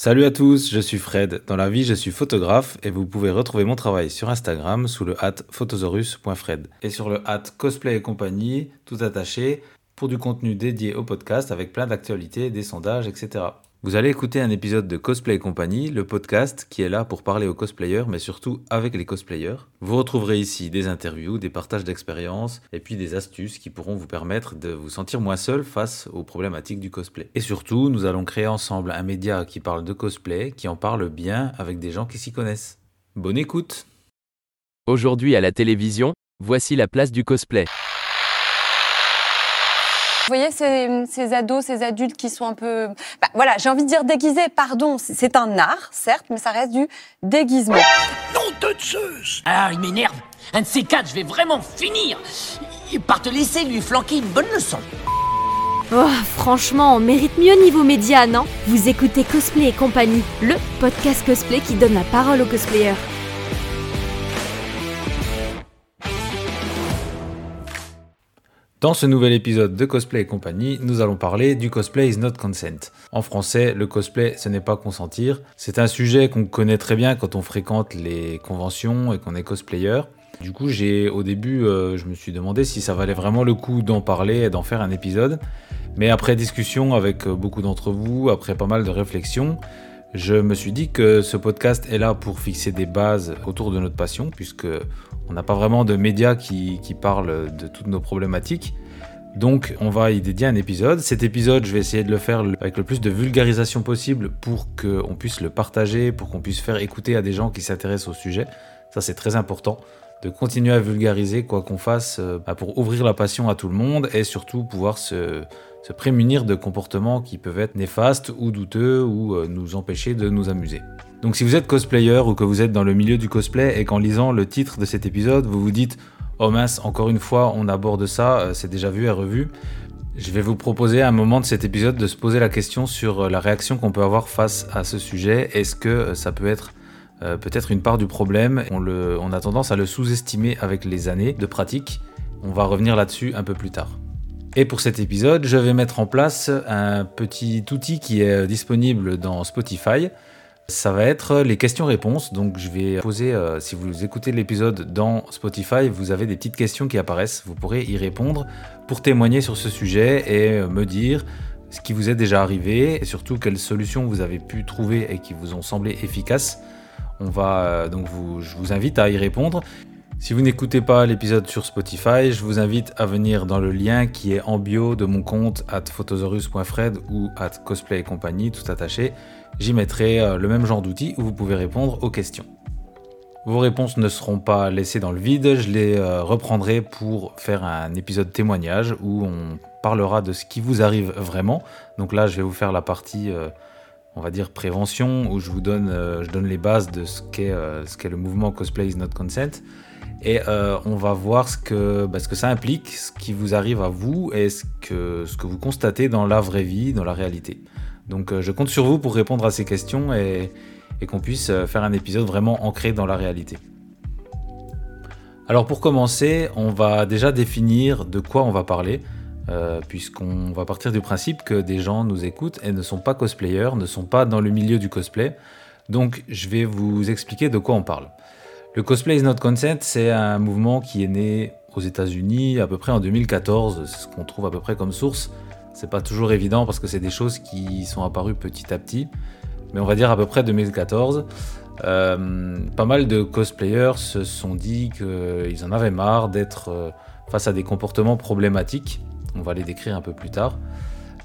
Salut à tous, je suis Fred. Dans la vie, je suis photographe et vous pouvez retrouver mon travail sur Instagram sous le hat photosaurus.fred et sur le hat cosplay et compagnie, tout attaché, pour du contenu dédié au podcast avec plein d'actualités, des sondages, etc. Vous allez écouter un épisode de Cosplay et compagnie, le podcast qui est là pour parler aux cosplayers, mais surtout avec les cosplayers. Vous retrouverez ici des interviews, des partages d'expériences, et puis des astuces qui pourront vous permettre de vous sentir moins seul face aux problématiques du cosplay. Et surtout, nous allons créer ensemble un média qui parle de cosplay, qui en parle bien avec des gens qui s'y connaissent. Bonne écoute Aujourd'hui à la télévision, voici la place du cosplay. Vous voyez ces, ces ados, ces adultes qui sont un peu, bah, voilà, j'ai envie de dire déguisés. Pardon, c'est- un art, certes, mais ça reste du déguisement. Nom de Zeus Ah, il m'énerve Un de ces quatre, je vais vraiment finir Par te laisser lui flanquer une bonne leçon. Oh, franchement, on mérite mieux niveau média, non? Vous écoutez Cosplay et compagnie, le podcast cosplay qui donne la parole aux cosplayers. Dans ce nouvel épisode de Cosplay et compagnie, nous allons parler du cosplay is not consent. En français, le cosplay, ce n'est pas consentir. C'est un sujet qu'on connaît très bien quand on fréquente les conventions et qu'on est cosplayer. Du coup, j'ai au début, euh, je me suis demandé si ça valait vraiment le coup d'en parler et d'en faire un épisode. Mais après discussion avec euh, beaucoup d'entre vous, après pas mal de réflexions, je me suis dit que ce podcast est là pour fixer des bases autour de notre passion, puisque on n'a pas vraiment de médias qui, parlent de toutes nos problématiques. Donc on va y dédier un épisode. Cet épisode, je vais essayer de le faire avec le plus de vulgarisation possible pour qu'on puisse le partager, pour qu'on puisse faire écouter à des gens qui s'intéressent au sujet. Ça c'est très important de continuer à vulgariser quoi qu'on fasse euh, bah, pour ouvrir la passion à tout le monde et surtout pouvoir se, prémunir de comportements qui peuvent être néfastes ou douteux ou euh, nous empêcher de nous amuser. Donc si vous êtes cosplayer ou que vous êtes dans le milieu du cosplay et qu'en lisant le titre de cet épisode, vous vous dites Oh mince, encore une fois, on aborde ça, euh, c'est déjà vu et revu. Je vais vous proposer à un moment de cet épisode de se poser la question sur la réaction qu'on peut avoir face à ce sujet. Est-ce que ça peut être euh, peut-être une part du problème on, a tendance à le sous-estimer avec les années de pratique. On va revenir là-dessus un peu plus tard. Et pour cet épisode, je vais mettre en place un petit outil qui est disponible dans Spotify. Ça va être les questions-réponses. Donc, je vais poser, euh, si vous écoutez l'épisode dans Spotify, vous avez des petites questions qui apparaissent. Vous pourrez y répondre pour témoigner sur ce sujet et euh, me dire ce qui vous est déjà arrivé et surtout quelles solutions vous avez pu trouver et qui vous ont semblé efficaces. On va euh, donc vous, je vous invite à y répondre. Si vous n'écoutez pas l'épisode sur Spotify, je vous invite à venir dans le lien qui est en bio de mon compte at photosaurus.fred ou at cosplay et compagnie, tout attaché. J'y mettrai euh, le même genre d'outil où vous pouvez répondre aux questions. Vos réponses ne seront pas laissées dans le vide, je les euh, reprendrai pour faire un épisode témoignage où on parlera de ce qui vous arrive vraiment. Donc là, je vais vous faire la partie, on va dire, prévention, où je vous donne, euh, les bases de ce qu'est euh, ce qu'est le mouvement Cosplay is not consent. Et euh, on va voir ce que, bah, ce que ça implique, ce qui vous arrive à vous et ce que, ce que vous constatez dans la vraie vie, dans la réalité. Donc je compte sur vous pour répondre à ces questions et, qu'on puisse faire un épisode vraiment ancré dans la réalité. Alors pour commencer, on va déjà définir de quoi on va parler, euh, puisqu'on va partir du principe que des gens nous écoutent et ne sont pas cosplayers, ne sont pas dans le milieu du cosplay. Donc je vais vous expliquer de quoi on parle. Le cosplay is not consent, c'est un mouvement qui est né aux États-Unis à peu près en 2014, c'est ce qu'on trouve à peu près comme source. C'est pas toujours évident parce que c'est des choses qui sont apparues petit à petit, mais on va dire à peu près 2014. Euh, pas mal de cosplayers se sont dit qu'ils en avaient marre d'être euh, face à des comportements problématiques. On va les décrire un peu plus tard.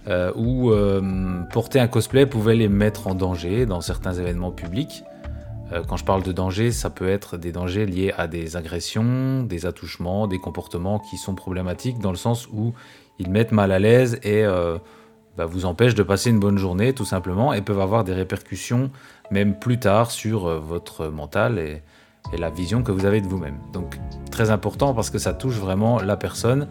euh, où euh, porter un cosplay pouvait les mettre en danger dans certains événements publics. Euh, quand je parle de danger, ça peut être des dangers liés à des agressions, des attouchements, des comportements qui sont problématiques dans le sens où ils mettent mal à l'aise et euh, bah, vous empêchent de passer une bonne journée tout simplement et peuvent avoir des répercussions même plus tard sur euh, votre mental et, et la vision que vous avez de vous-même. Donc très important parce que ça touche vraiment la personne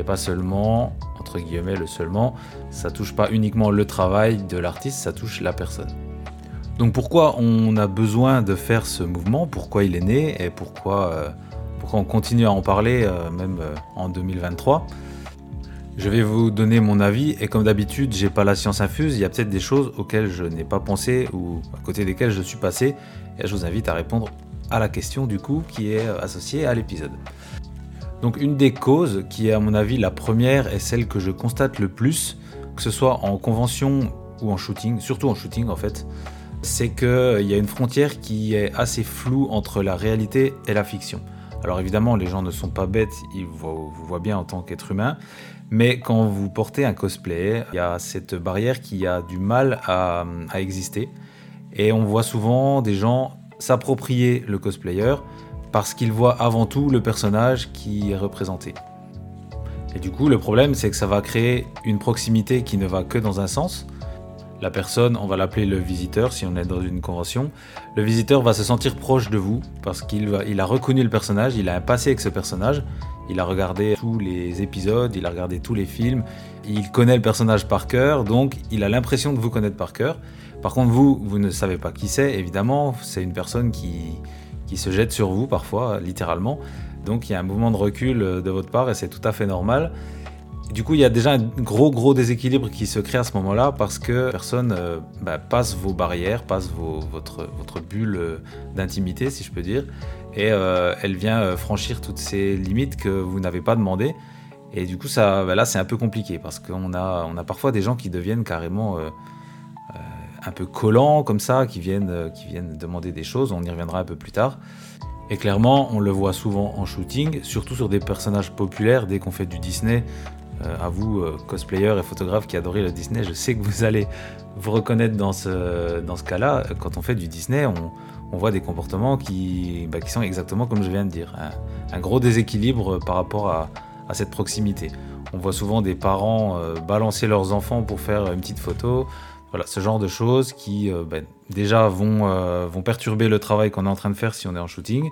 et pas seulement, entre guillemets, le seulement, ça touche pas uniquement le travail de l'artiste, ça touche la personne. Donc pourquoi on a besoin de faire ce mouvement, pourquoi il est né? Et pourquoi, euh, pourquoi on continue à en parler euh, même euh, en 2023 Je vais vous donner mon avis et comme d'habitude, j'ai pas la science infuse, il y a peut-être des choses auxquelles je n'ai pas pensé ou à côté desquelles je suis passé et je vous invite à répondre à la question du coup qui est associée à l'épisode. Donc une des causes qui est à mon avis la première et celle que je constate le plus, que ce soit en convention ou en shooting, surtout en shooting en fait, c'est qu'il y a une frontière qui est assez floue entre la réalité et la fiction. Alors évidemment, les gens ne sont pas bêtes, ils vous voient bien en tant qu'être humain, mais quand vous portez un cosplay, il y a cette barrière qui a du mal à, à exister. Et on voit souvent des gens s'approprier le cosplayer parce qu'ils voient avant tout le personnage qui est représenté. Et du coup, le problème, c'est que ça va créer une proximité qui ne va que dans un sens. La personne, on va l'appeler le visiteur si on est dans une convention. Le visiteur va se sentir proche de vous parce qu'il il a reconnu le personnage, il a un passé avec ce personnage, il a regardé tous les épisodes, il a regardé tous les films, il connaît le personnage par cœur, donc il a l'impression de vous connaître par cœur. Par contre, vous, vous ne savez pas qui c'est, évidemment, c'est une personne qui, qui se jette sur vous parfois, littéralement. Donc il y a un mouvement de recul de votre part et c'est tout à fait normal. Du coup, il y a déjà un gros gros déséquilibre qui se crée à ce moment-là parce que personne euh, bah, passe vos barrières, passe votre, votre bulle euh, d'intimité, si je peux dire, et euh, elle vient franchir toutes ces limites que vous n'avez pas demandé. Et du coup, ça, bah, là, c'est un peu compliqué parce qu'on a, on a parfois des gens qui deviennent carrément un peu collants comme ça, qui viennent, qui viennent demander des choses. On y reviendra un peu plus tard. Et clairement, on le voit souvent en shooting, surtout sur des personnages populaires. Dès qu'on fait du Disney, euh, à vous, euh, cosplayers et photographes qui adorez le Disney, je sais que vous allez vous reconnaître dans ce, dans ce cas-là. Quand on fait du Disney, on, on voit des comportements qui, bah, qui, sont exactement comme je viens de dire. Un, un gros déséquilibre par rapport à, à, cette proximité. On voit souvent des parents euh, balancer leurs enfants pour faire une petite photo. Voilà, ce genre de choses qui bah, déjà vont, vont perturber le travail qu'on est en train de faire si on est en shooting,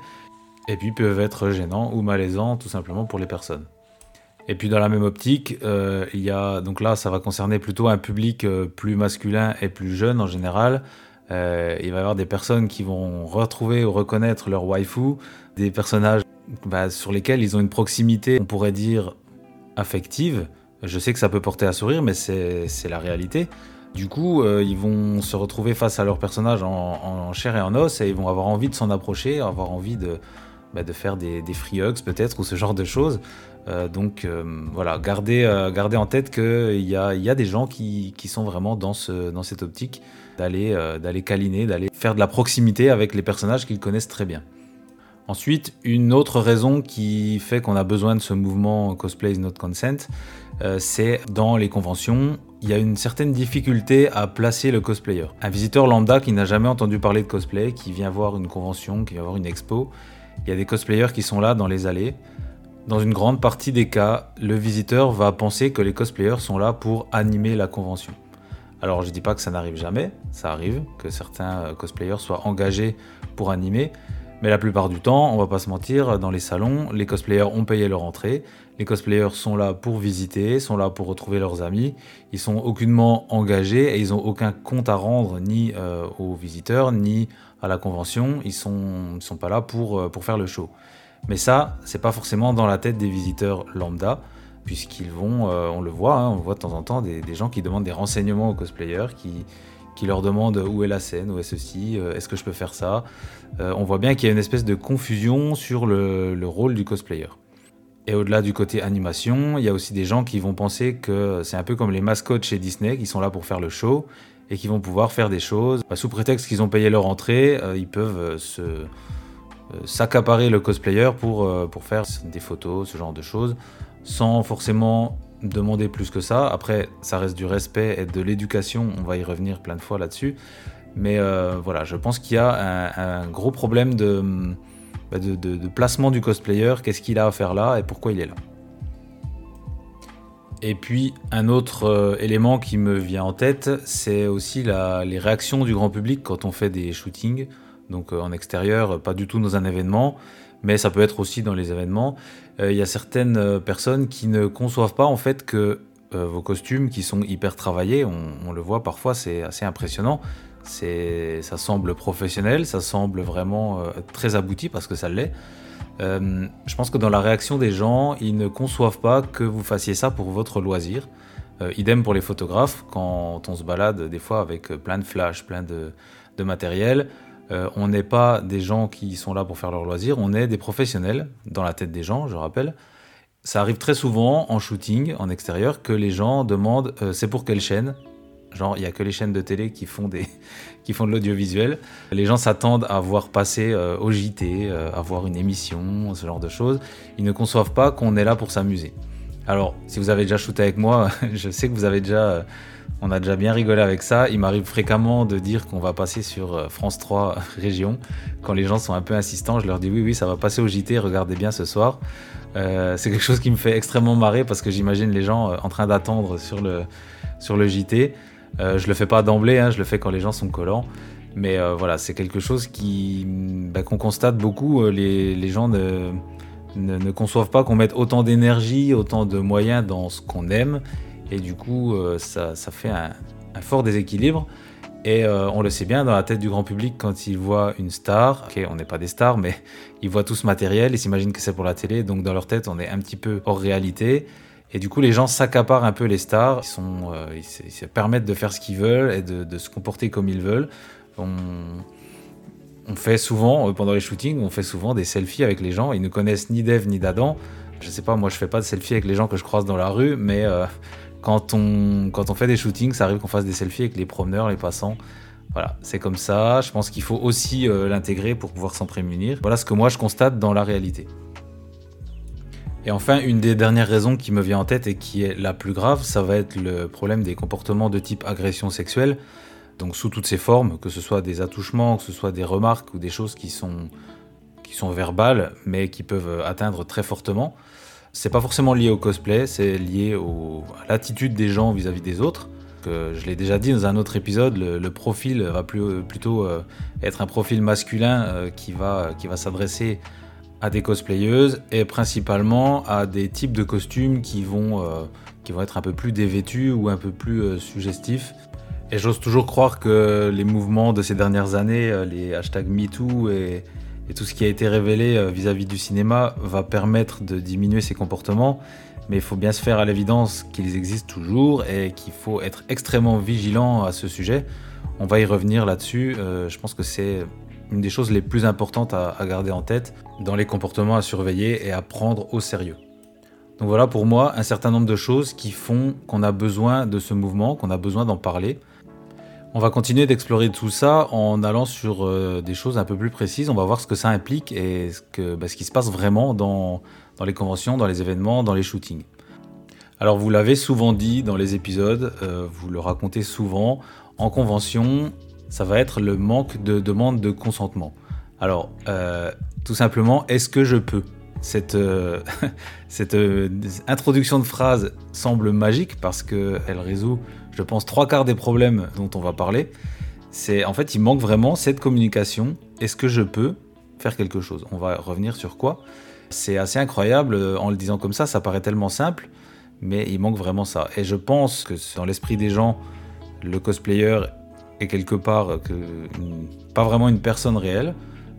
et puis peuvent être gênants ou malaisants tout simplement pour les personnes. Et puis dans la même optique, euh, il y a donc là, ça va concerner plutôt un public euh, plus masculin et plus jeune en général. Euh, il va y avoir des personnes qui vont retrouver ou reconnaître leur waifu, des personnages bah, sur lesquels ils ont une proximité, on pourrait dire affective. Je sais que ça peut porter à sourire, mais c'est la réalité. Du coup, ils vont se retrouver face à leur personnage en, chair et en os et ils vont avoir envie de s'en approcher, avoir envie de, bah, faire des, free hugs peut-être ou ce genre de choses. Euh, donc euh, voilà, gardez, euh, en tête qu'il y a, des gens qui, sont vraiment dans, ce, dans cette optique d'aller d'aller câliner, d'aller faire de la proximité avec les personnages qu'ils connaissent très bien. Ensuite, une autre raison qui fait qu'on a besoin de ce mouvement Cosplay is not consent, c'est dans les conventions, il y a une certaine difficulté à placer le cosplayer. Un visiteur lambda qui n'a jamais entendu parler de cosplay, qui vient voir une convention, qui vient voir une expo, il y a des cosplayers qui sont là dans les allées. Dans une grande partie des cas, le visiteur va penser que les cosplayers sont là pour animer la convention. Alors je dis pas que ça n'arrive jamais, ça arrive que certains euh, cosplayers soient engagés pour animer, mais la plupart du temps, on va pas se mentir, dans les salons, les cosplayers ont payé leur entrée, les cosplayers sont là pour visiter, sont là pour retrouver leurs amis, ils sont aucunement engagés et ils ont aucun compte à rendre ni euh, aux visiteurs ni à la convention, ils sont, sont pas là pour, euh, pour faire le show. Mais ça, c'est pas forcément dans la tête des visiteurs lambda, puisqu'ils vont, euh, on le voit, hein, on voit de temps en temps des, gens qui demandent des renseignements aux cosplayers, qui, leur demandent où est la scène, où est ceci, est-ce que je peux faire ça? On voit bien qu'il y a une espèce de confusion sur le rôle du cosplayer. Et au-delà du côté animation, il y a aussi des gens qui vont penser que c'est un peu comme les mascottes chez Disney, qui sont là pour faire le show et qui vont pouvoir faire des choses. Bah, sous prétexte qu'ils ont payé leur entrée, ils peuvent se, euh, s'accaparer le cosplayer pour, euh, pour faire des photos, ce genre de choses, sans forcément demander plus que ça. Après, ça reste du respect et de l'éducation, on va y revenir plein de fois là-dessus. Mais euh, voilà, je pense qu'il y a un, gros problème bah, de, de, placement du cosplayer, qu'est-ce qu'il a à faire là et pourquoi il est là. Et puis un autre élément qui me vient en tête, c'est aussi les réactions du grand public quand on fait des shootings donc euh, en extérieur, pas du tout dans un événement, mais ça peut être aussi dans les événements. Euh, il y a certaines euh, personnes qui ne conçoivent pas en fait que vos costumes qui sont hyper travaillés, on, le voit parfois, c'est assez impressionnant. Ça semble professionnel, ça semble vraiment très abouti parce que ça l'est. Euh, je pense que dans la réaction des gens, ils ne conçoivent pas que vous fassiez ça pour votre loisir. Euh, idem pour les photographes, quand on se balade des fois avec plein de flash, plein de, de matériel, euh, on n'est pas des gens qui sont là pour faire leur loisir, on est des professionnels dans la tête des gens, je rappelle. Ça arrive très souvent en shooting, en extérieur, que les gens demandent c'est pour quelle chaîne? Genre, il n'y a que les chaînes de télé qui font, de l'audiovisuel. Les gens s'attendent à voir passer euh, au JT, euh, à voir une émission, ce genre de choses. Ils ne conçoivent pas qu'on est là pour s'amuser. Alors, si vous avez déjà shooté avec moi, je sais que vous avez déjà. Euh, on a déjà bien rigolé avec ça. Il m'arrive fréquemment de dire qu'on va passer sur France 3 Région. Quand les gens sont un peu insistants, je leur dis oui, oui, ça va passer au JT, regardez bien ce soir. c'est quelque chose qui me fait extrêmement marrer parce que j'imagine les gens en train d'attendre sur le, sur le JT. Euh, je le fais pas d'emblée, hein, je le fais quand les gens sont collants. Mais euh, voilà, c'est quelque chose qui bah, qu'on constate beaucoup. Euh, les, gens ne, ne, conçoivent pas qu'on mette autant d'énergie, autant de moyens dans ce qu'on aime. Et du coup, ça, ça, fait un, fort déséquilibre. Et on le sait bien dans la tête du grand public quand ils voient une star. Ok, on n'est pas des stars, mais ils voient tout ce matériel, ils s'imaginent que c'est pour la télé. Donc dans leur tête, on est un petit peu hors réalité. Et du coup, les gens s'accaparent un peu les stars, ils, euh, se, permettent de faire ce qu'ils veulent et de, se comporter comme ils veulent. On, fait souvent, euh, pendant les shootings, on fait souvent des selfies avec les gens. Ils ne connaissent ni d'Eve ni d'Adam. Je sais pas, moi je fais pas de selfies avec les gens que je croise dans la rue, mais euh, quand, on, quand on fait des shootings, ça arrive qu'on fasse des selfies avec les promeneurs, les passants. Voilà, c'est comme ça. Je pense qu'il faut aussi l'intégrer pour pouvoir s'en prémunir. Voilà ce que moi je constate dans la réalité. Et enfin, une des dernières raisons qui me vient en tête et qui est la plus grave, ça va être le problème des comportements de type agression sexuelle, donc sous toutes ses formes, que ce soit des attouchements, que ce soit des remarques ou des choses qui sont, qui sont verbales, mais qui peuvent atteindre très fortement. C'est pas forcément lié au cosplay, c'est lié à l'attitude des gens vis-à-vis des autres. Je l'ai déjà dit dans un autre épisode, le, profil va plutôt euh, être un profil masculin euh, qui va, qui va s'adresser à des cosplayeuses et principalement à des types de costumes qui vont, euh, qui vont être un peu plus dévêtus ou un peu plus euh, suggestifs. Et j'ose toujours croire que les mouvements de ces dernières années, euh, les hashtags MeToo et, et, tout ce qui a été révélé vis-à-vis -vis du cinéma va permettre de diminuer ces comportements. Mais il faut bien se faire à l'évidence qu'ils existent toujours et qu'il faut être extrêmement vigilant à ce sujet. On va y revenir là-dessus. je pense que c'est une des choses les plus importantes à, garder en tête dans les comportements à surveiller et à prendre au sérieux. Donc voilà pour moi un certain nombre de choses qui font qu'on a besoin de ce mouvement, qu'on a besoin d'en parler. On va continuer d'explorer tout ça en allant sur euh, des choses un peu plus précises. On va voir ce que ça implique et bah, ce qui se passe vraiment dans, dans, les conventions, dans les événements, dans les shootings. Alors vous l'avez souvent dit dans les épisodes, euh, vous le racontez souvent, en convention, ça va être le manque de demande de consentement. Alors, euh, tout simplement, est-ce que je peux? Cette, euh, euh, introduction de phrase semble magique parce qu'elle résout, je pense, trois quarts des problèmes dont on va parler. C'est en fait, il manque vraiment cette communication. Est-ce que je peux faire quelque chose? On va revenir sur quoi? C'est assez incroyable en le disant comme ça, ça paraît tellement simple, mais il manque vraiment ça. Et je pense que dans l'esprit des gens, le cosplayer et quelque part que pas vraiment une personne réelle,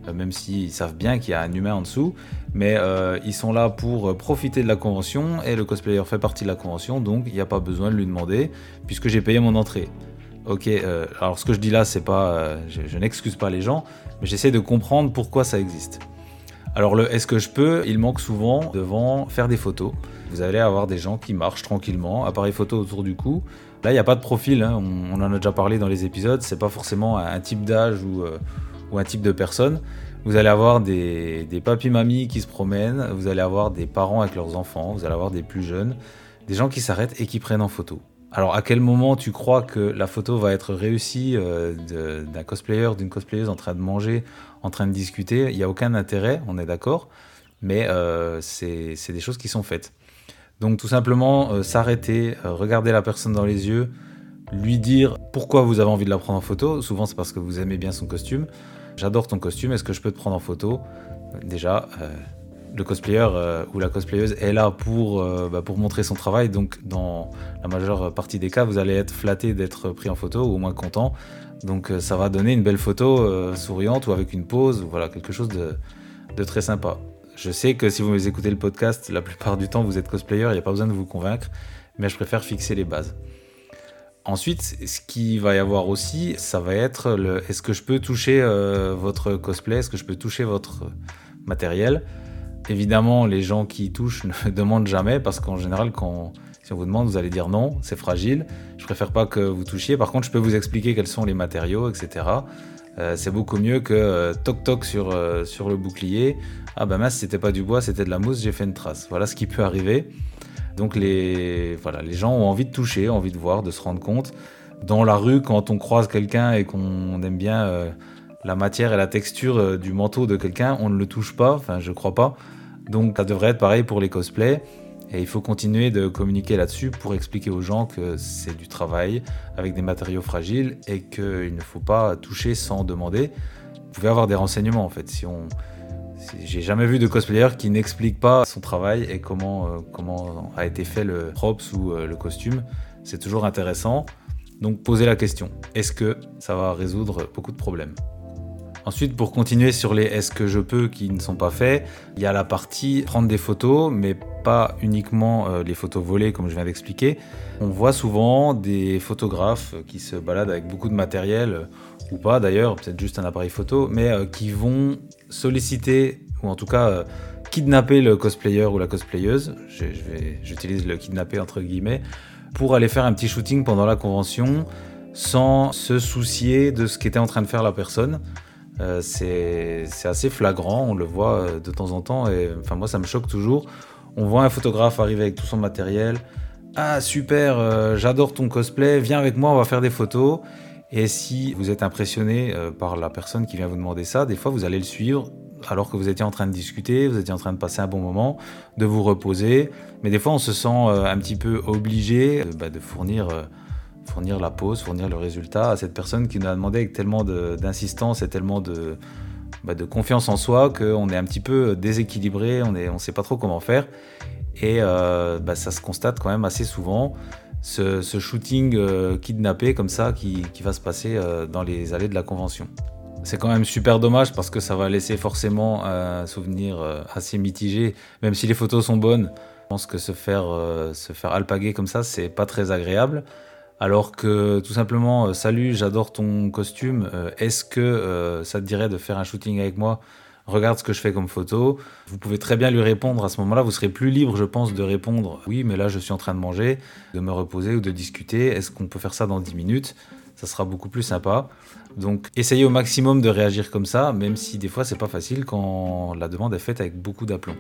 euh, même s'ils savent bien qu'il y a un humain en dessous, mais euh, ils sont là pour profiter de la convention et le cosplayer fait partie de la convention, donc il n'y a pas besoin de lui demander puisque j'ai payé mon entrée. Ok, euh, alors ce que je dis là, c'est pas, je, n'excuse pas les gens, mais j'essaie de comprendre pourquoi ça existe. Alors le est-ce que je peux, il manque souvent devant faire des photos. Vous allez avoir des gens qui marchent tranquillement, appareil photo autour du cou, Là, il n'y a pas de profil, hein. on, en a déjà parlé dans les épisodes, c'est pas forcément un, type d'âge euh, ou, un type de personne. Vous allez avoir des, des papis-mamies qui se promènent, vous allez avoir des parents avec leurs enfants, vous allez avoir des plus jeunes, des gens qui s'arrêtent et qui prennent en photo. Alors à quel moment tu crois que la photo va être réussie euh, d'un cosplayer, d'une cosplayeuse en train de manger, en train de discuter? Il n'y a aucun intérêt, on est d'accord, mais euh, c'est des choses qui sont faites. Donc tout simplement euh, s'arrêter, euh, regarder la personne dans les yeux, lui dire pourquoi vous avez envie de la prendre en photo. Souvent c'est parce que vous aimez bien son costume. J'adore ton costume, est-ce que je peux te prendre en photo? Déjà, euh, le cosplayer ou la cosplayeuse est là pour, bah, pour montrer son travail. Donc dans la majeure partie des cas, vous allez être flatté d'être pris en photo ou au moins content. Donc ça va donner une belle photo souriante ou avec une pose, voilà, quelque chose de très sympa Je sais que si vous écoutez le podcast, la plupart du temps vous êtes cosplayer, il n'y a pas besoin de vous convaincre, mais je préfère fixer les bases. Ensuite, ce qui va y avoir aussi, ça va être est-ce que je peux toucher euh, votre cosplay, est-ce que je peux toucher votre matériel? Évidemment, les gens qui touchent ne demandent jamais parce qu'en général, si on vous demande, vous allez dire non, c'est fragile. Je préfère pas que vous touchiez. Par contre, je peux vous expliquer quels sont les matériaux, etc. Euh, c'est beaucoup mieux que euh, toc toc sur, sur le bouclier. Ah ben mince, c'était pas du bois, c'était de la mousse, j'ai fait une trace. Voilà ce qui peut arriver. Donc les, voilà, les gens ont envie de toucher, envie de voir, de se rendre compte. Dans la rue, quand on croise quelqu'un et qu'on aime bien euh, la matière et la texture euh, du manteau de quelqu'un, on ne le touche pas, enfin je crois pas. Donc ça devrait être pareil pour les cosplays. Et il faut continuer de communiquer là-dessus pour expliquer aux gens que c'est du travail avec des matériaux fragiles et qu'il ne faut pas toucher sans demander. Vous pouvez avoir des renseignements en fait. Si on, j'ai jamais vu de cosplayer qui n'explique pas son travail et comment, euh, comment a été fait le props ou euh, le costume. C'est toujours intéressant. Donc posez la question. Est-ce que ça va résoudre beaucoup de problèmes? Ensuite, pour continuer sur les est-ce que je peux qui ne sont pas faits, il y a la partie prendre des photos, mais uniquement euh, les photos volées comme je viens d'expliquer. On voit souvent des photographes qui se baladent avec beaucoup de matériel, ou pas d'ailleurs, peut-être juste un appareil photo, mais qui vont solliciter, ou en tout cas euh, kidnapper le cosplayer ou la cosplayeuse, j'utilise le kidnapper entre guillemets, pour aller faire un petit shooting pendant la convention sans se soucier de ce qu'était en train de faire la personne. Euh, c'est assez flagrant, on le voit euh, de temps en temps, et enfin moi ça me choque toujours. On voit un photographe arriver avec tout son matériel. Ah super, j'adore ton cosplay, viens avec moi, on va faire des photos. Et si vous êtes impressionné euh, par la personne qui vient vous demander ça, des fois vous allez le suivre alors que vous étiez en train de discuter, vous étiez en train de passer un bon moment, de vous reposer. Mais des fois on se sent euh, un petit peu obligé euh, bah, de fournir, fournir la pause, fournir le résultat à cette personne qui nous a demandé avec tellement d'insistance et tellement de, bah, de confiance en soi qu'on est un petit peu déséquilibré, on ne sait pas trop comment faire. Et bah, ça se constate quand même assez souvent ce, shooting euh, kidnappé comme ça qui, va se passer euh, dans les allées de la convention. C'est quand même super dommage parce que ça va laisser forcément un souvenir euh, assez mitigé, même si les photos sont bonnes. Je pense que se faire, se faire alpaguer comme ça, c'est pas très agréable. Alors que tout simplement, salut, j'adore ton costume, est-ce que ça te dirait de faire un shooting avec moi? Regarde ce que je fais comme photo. Vous pouvez très bien lui répondre à ce moment-là. Vous serez plus libre, je pense, de répondre oui, mais là, je suis en train de manger, de me reposer ou de discuter. Est-ce qu'on peut faire ça dans 10 minutes? Ça sera beaucoup plus sympa. Donc, essayez au maximum de réagir comme ça, même si des fois, c'est pas facile quand la demande est faite avec beaucoup d'aplomb.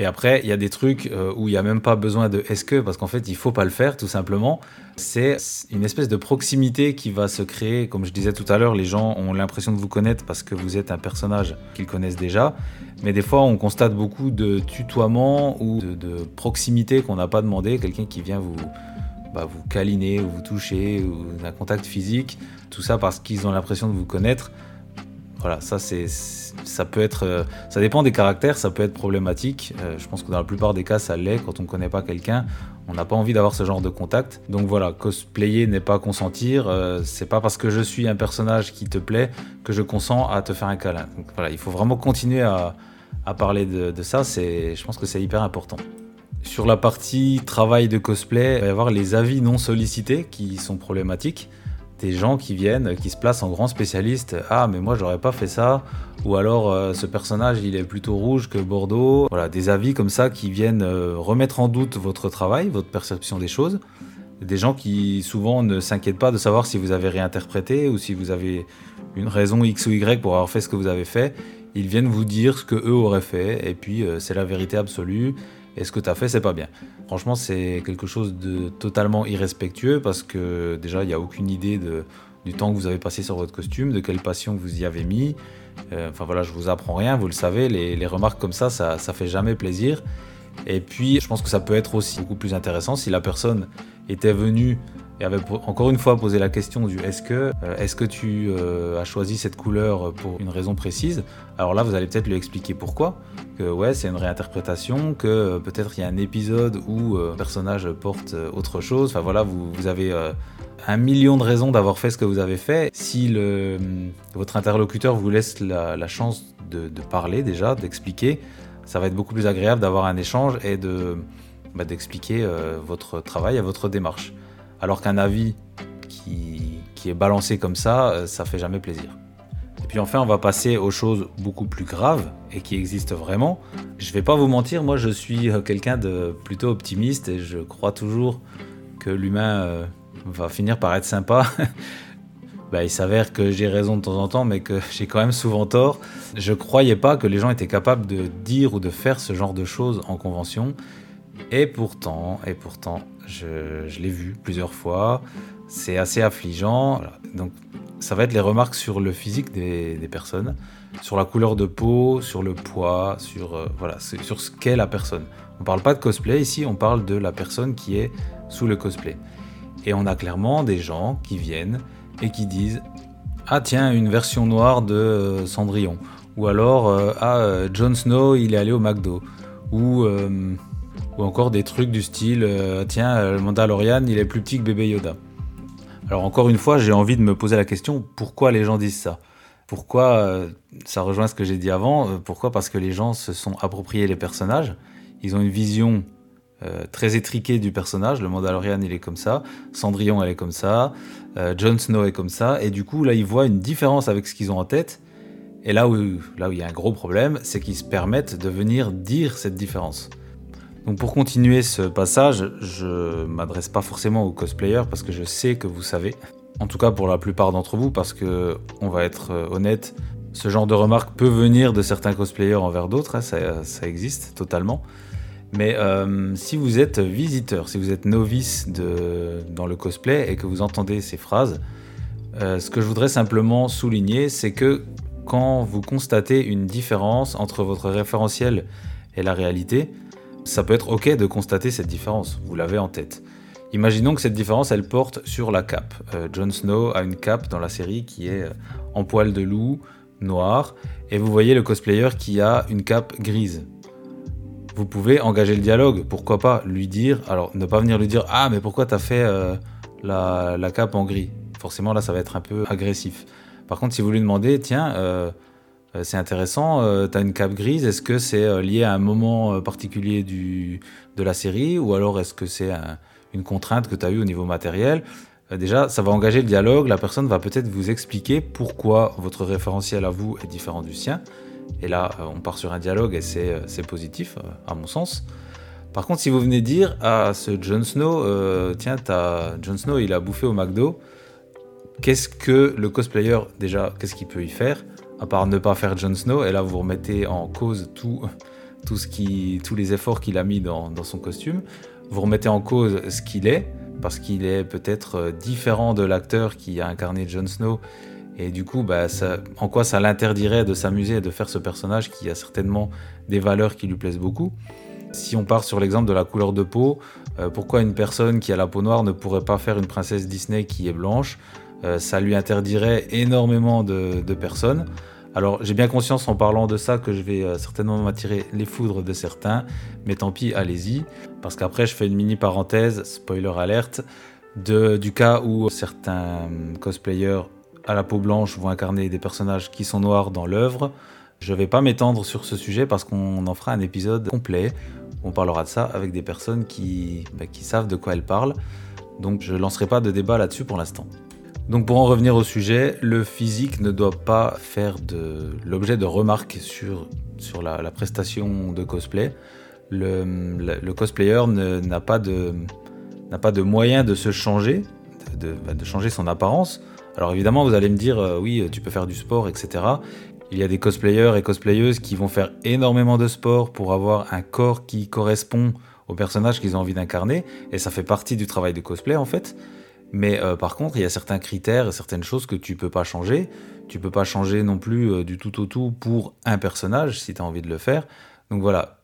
Et après, il y a des trucs euh, où il n'y a même pas besoin de est-ce que, parce qu'en fait, il faut pas le faire, tout simplement. C'est une espèce de proximité qui va se créer. Comme je disais tout à l'heure, les gens ont l'impression de vous connaître parce que vous êtes un personnage qu'ils connaissent déjà. Mais des fois, on constate beaucoup de tutoiement ou de, proximité qu'on n'a pas demandé. Quelqu'un qui vient vous, bah, vous câliner ou vous toucher ou un contact physique. Tout ça parce qu'ils ont l'impression de vous connaître. Voilà, ça c'est, ça peut être, euh, ça dépend des caractères, ça peut être problématique. Euh, je pense que dans la plupart des cas, ça l'est. Quand on ne connaît pas quelqu'un, on n'a pas envie d'avoir ce genre de contact. Donc voilà, cosplayer n'est pas consentir. Euh, c'est pas parce que je suis un personnage qui te plaît que je consens à te faire un câlin. Donc voilà, il faut vraiment continuer à, parler de, de ça. C'est, je pense que c'est hyper important. Sur la partie travail de cosplay, il va y avoir les avis non sollicités qui sont problématiques des gens qui viennent, qui se placent en grands spécialistes. Ah, mais moi j'aurais pas fait ça. Ou alors euh, ce personnage il est plutôt rouge que Bordeaux. Voilà, des avis comme ça qui viennent euh, remettre en doute votre travail, votre perception des choses. Des gens qui souvent ne s'inquiètent pas de savoir si vous avez réinterprété ou si vous avez une raison X ou Y pour avoir fait ce que vous avez fait. Ils viennent vous dire ce que eux auraient fait et puis euh, c'est la vérité absolue et ce que tu as fait, c'est pas bien. Franchement, c'est quelque chose de totalement irrespectueux parce que déjà, il n'y a aucune idée du temps que vous avez passé sur votre costume, de quelle passion vous y avez mis. Euh, enfin voilà, je vous apprends rien, vous le savez, les, remarques comme ça, ça, ça fait jamais plaisir. Et puis, je pense que ça peut être aussi beaucoup plus intéressant si la personne était venue et avait encore une fois posé la question du est-ce que, euh, est-ce que tu euh, as choisi cette couleur pour une raison précise? Alors là, vous allez peut-être lui expliquer pourquoi. Que ouais, c'est une réinterprétation, que euh, peut-être il y a un épisode où le personnage porte autre chose. Enfin voilà, vous, avez un million de raisons d'avoir fait ce que vous avez fait. Si le, votre interlocuteur vous laisse la, chance de, parler déjà, d'expliquer, ça va être beaucoup plus agréable d'avoir un échange et de bah, d'expliquer votre travail et votre démarche. Alors qu'un avis qui, est balancé comme ça, euh, ça fait jamais plaisir. Et puis enfin, on va passer aux choses beaucoup plus graves et qui existent vraiment. Je vais pas vous mentir, moi je suis euh, quelqu'un de plutôt optimiste et je crois toujours que l'humain euh, va finir par être sympa. Bah, il s'avère que j'ai raison de temps en temps, mais que j'ai quand même souvent tort. Je croyais pas que les gens étaient capables de dire ou de faire ce genre de choses en convention. Et pourtant, et pourtant, je, l'ai vu plusieurs fois. C'est assez affligeant. Donc, ça va être les remarques sur le physique des, personnes, sur la couleur de peau, sur le poids, sur euh, voilà, sur ce qu'est la personne. On parle pas de cosplay ici, on parle de la personne qui est sous le cosplay. Et on a clairement des gens qui viennent et qui disent Ah, tiens, une version noire de euh, Cendrillon. Ou alors euh, Ah, Jon Snow, il est allé au McDo. Ou, ou encore des trucs du style euh, Tiens, euh, le Mandalorian, il est plus petit que bébé Yoda. Alors, encore une fois, j'ai envie de me poser la question pourquoi les gens disent ça? Pourquoi euh, Ça rejoint ce que j'ai dit avant. pourquoi Parce que les gens se sont appropriés les personnages? Ils ont une vision très étriquée du personnage. Le Mandalorian, il est comme ça. Cendrillon, elle est comme ça. Jon Snow est comme ça. Et du coup, là, ils voient une différence avec ce qu'ils ont en tête. Et là où, là où il y a un gros problème, c'est qu'ils se permettent de venir dire cette différence. Donc pour continuer ce passage, je m'adresse pas forcément aux cosplayers parce que je sais que vous savez. En tout cas pour la plupart d'entre vous, parce que on va être euh, honnête, ce genre de remarque peut venir de certains cosplayers envers d'autres, hein, ça, ça existe totalement. Mais euh, si vous êtes visiteur, si vous êtes novice de, dans le cosplay et que vous entendez ces phrases, euh, ce que je voudrais simplement souligner, c'est que quand vous constatez une différence entre votre référentiel et la réalité, ça peut être ok de constater cette différence, vous l'avez en tête. Imaginons que cette différence, elle porte sur la cape. Euh, Jon Snow a une cape dans la série qui est euh, en poil de loup, noire, et vous voyez le cosplayer qui a une cape grise. Vous pouvez engager le dialogue, pourquoi pas lui dire, alors ne pas venir lui dire ah mais pourquoi t'as fait euh, la, cape en gris? Forcément là ça va être un peu agressif. Par contre si vous lui demandez tiens c'est intéressant, euh, t'as une cape grise, est-ce que c'est euh, lié à un moment euh, particulier du, de la série ou alors est-ce que c'est un- une contrainte que tu as eue au niveau matériel? Euh, Déjà, ça va engager le dialogue, la personne va peut-être vous expliquer pourquoi votre référentiel à vous est différent du sien. Et là, euh, on part sur un dialogue et c'est euh, positif, euh, à mon sens. Par contre, si vous venez dire à ce Jon Snow, euh, tiens, Jon Snow, il a bouffé au McDo, qu'est-ce que le cosplayer, déjà, qu'est-ce qu'il peut y faire à part ne pas faire Jon Snow, et là vous remettez en cause tout, tout ce qui, tous les efforts qu'il a mis dans, dans son costume, vous remettez en cause ce qu'il est, parce qu'il est peut-être euh, différent de l'acteur qui a incarné Jon Snow, et du coup, bah, ça- en quoi ça l'interdirait de s'amuser et de faire ce personnage qui a certainement des valeurs qui lui plaisent beaucoup. Si on part sur l'exemple de la couleur de peau, euh, pourquoi une personne qui a la peau noire ne pourrait pas faire une princesse Disney qui est blanche? Euh, Ça lui interdirait énormément de, personnes. Alors j'ai bien conscience en parlant de ça que je vais euh, certainement m'attirer les foudres de certains, mais tant pis, allez-y, parce qu'après je fais une mini parenthèse, spoiler alerte, du cas où certains cosplayers à la peau blanche vont incarner des personnages qui sont noirs dans l'œuvre. Je vais pas m'étendre sur ce sujet parce qu'on en fera un épisode complet on parlera de ça avec des personnes qui, bah, savent de quoi elles parlent. Donc je lancerai pas de débat là-dessus pour l'instant. Donc pour en revenir au sujet, le physique ne doit pas faire l'objet de remarques sur, la, prestation de cosplay. Le, le- cosplayer n'a pas de n'a de moyen de se changer, de changer son apparence. Alors évidemment, vous allez me dire, euh, oui, tu peux faire du sport, etc. Il y a des cosplayers et cosplayeuses qui vont faire énormément de sport pour avoir un corps qui correspond au personnage qu'ils ont envie d'incarner, et ça fait partie du travail de cosplay en fait. Mais euh, par contre, il y a certains critères et certaines choses que tu peux pas changer. Tu peux pas changer non plus euh, du tout au tout pour un personnage si tu as envie de le faire. Donc voilà,